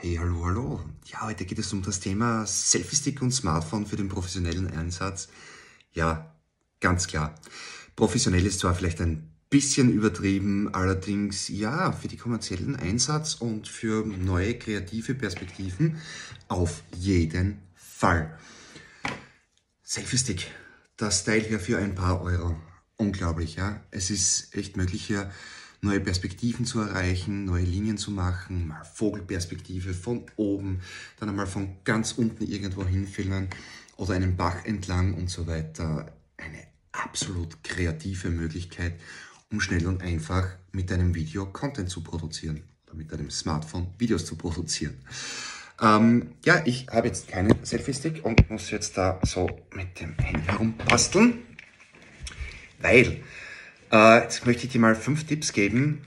Hey, hallo, hallo. Ja, heute geht es um das Thema Selfie-Stick und Smartphone für den professionellen Einsatz. Ja, ganz klar. Professionell ist zwar vielleicht ein bisschen übertrieben, allerdings ja, für die kommerziellen Einsatz und für neue kreative Perspektiven auf jeden Fall. Selfie-Stick, das Teil hier für ein paar Euro. Unglaublich, ja. Es ist echt möglich hier neue Perspektiven zu erreichen, neue Linien zu machen, mal Vogelperspektive von oben, dann einmal von ganz unten irgendwo hinfilmen oder einen Bach entlang und so weiter. Eine absolut kreative Möglichkeit, um schnell und einfach mit einem Video Content zu produzieren oder mit einem Smartphone Videos zu produzieren. Ähm, ja, ich habe jetzt keinen Selfie-Stick und muss jetzt da so mit dem Handy herumbasteln, weil äh, jetzt möchte ich dir mal fünf Tipps geben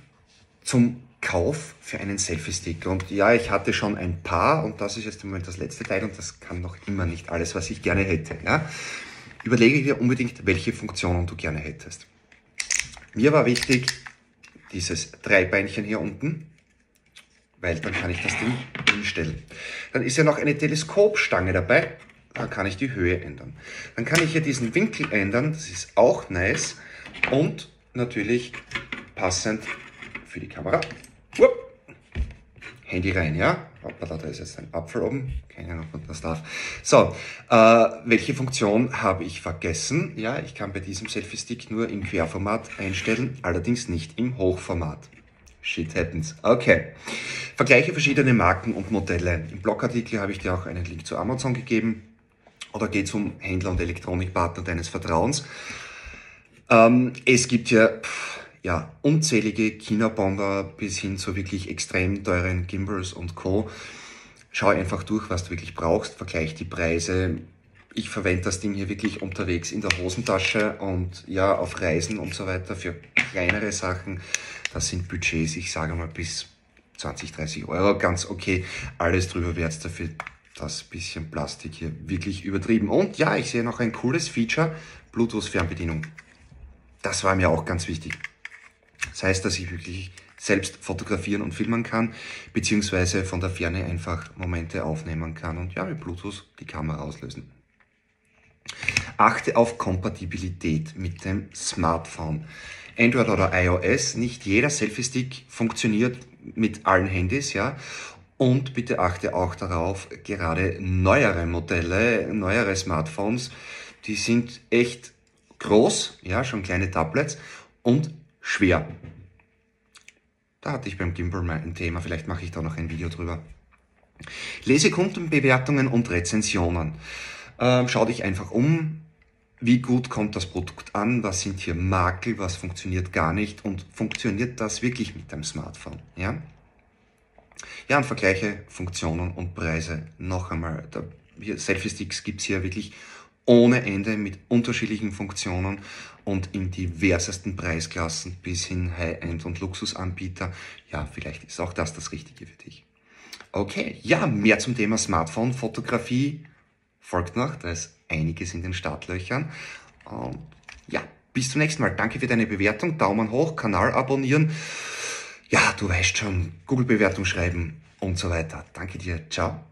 zum Kauf für einen Selfie-Stick. Und ja, ich hatte schon ein paar und das ist jetzt im Moment das letzte Teil und das kann noch immer nicht alles, was ich gerne hätte. Ja? Überlege dir unbedingt, welche Funktionen du gerne hättest. Mir war wichtig dieses Dreibeinchen hier unten, weil dann kann ich das Ding hinstellen. Dann ist ja noch eine Teleskopstange dabei, dann kann ich die Höhe ändern. Dann kann ich hier diesen Winkel ändern, das ist auch nice. Und natürlich passend für die Kamera. Upp. Handy rein, ja? Hoppala, da ist jetzt ein Apfel oben. Keine Ahnung, ob man das darf. So, äh, welche Funktion habe ich vergessen? Ja, ich kann bei diesem Selfie-Stick nur im Querformat einstellen, allerdings nicht im Hochformat. Shit happens. Okay. Vergleiche verschiedene Marken und Modelle. Im Blogartikel habe ich dir auch einen Link zu Amazon gegeben. Oder geh zum Händler und Elektronikpartner deines Vertrauens. Ähm, es gibt ja, pff, ja unzählige China-Bomber bis hin zu wirklich extrem teuren Gimbals und Co. Schau einfach durch, was du wirklich brauchst, vergleich die Preise. Ich verwende das Ding hier wirklich unterwegs in der Hosentasche und ja, auf Reisen und so weiter für kleinere Sachen. Das sind Budgets, ich sage mal bis 20, 30 Euro, ganz okay. Alles drüber wert dafür das bisschen Plastik hier wirklich übertrieben. Und ja, ich sehe noch ein cooles Feature, Bluetooth-Fernbedienung. Das war mir auch ganz wichtig. Das heißt, dass ich wirklich selbst fotografieren und filmen kann, beziehungsweise von der Ferne einfach Momente aufnehmen kann und ja, mit Bluetooth die Kamera auslösen. Achte auf Kompatibilität mit dem Smartphone. Android oder iOS, nicht jeder Selfie-Stick funktioniert mit allen Handys, ja. Und bitte achte auch darauf, gerade neuere Modelle, neuere Smartphones, die sind echt groß, ja, schon kleine Tablets und schwer. Da hatte ich beim Gimbal mal ein Thema, vielleicht mache ich da noch ein Video drüber. Lese Kundenbewertungen und Rezensionen. Ähm, schau dich einfach um, wie gut kommt das Produkt an, was sind hier Makel, was funktioniert gar nicht und funktioniert das wirklich mit deinem Smartphone. Ja, ja und vergleiche Funktionen und Preise. Noch einmal, Selfie-Sticks gibt es hier wirklich ohne Ende mit unterschiedlichen Funktionen und in diversesten Preisklassen bis hin High-End und Luxusanbieter. Ja, vielleicht ist auch das das Richtige für dich. Okay, ja, mehr zum Thema Smartphone-Fotografie folgt noch. Da ist einiges in den Startlöchern. Und ja, bis zum nächsten Mal. Danke für deine Bewertung. Daumen hoch, Kanal abonnieren. Ja, du weißt schon, Google-Bewertung schreiben und so weiter. Danke dir. Ciao.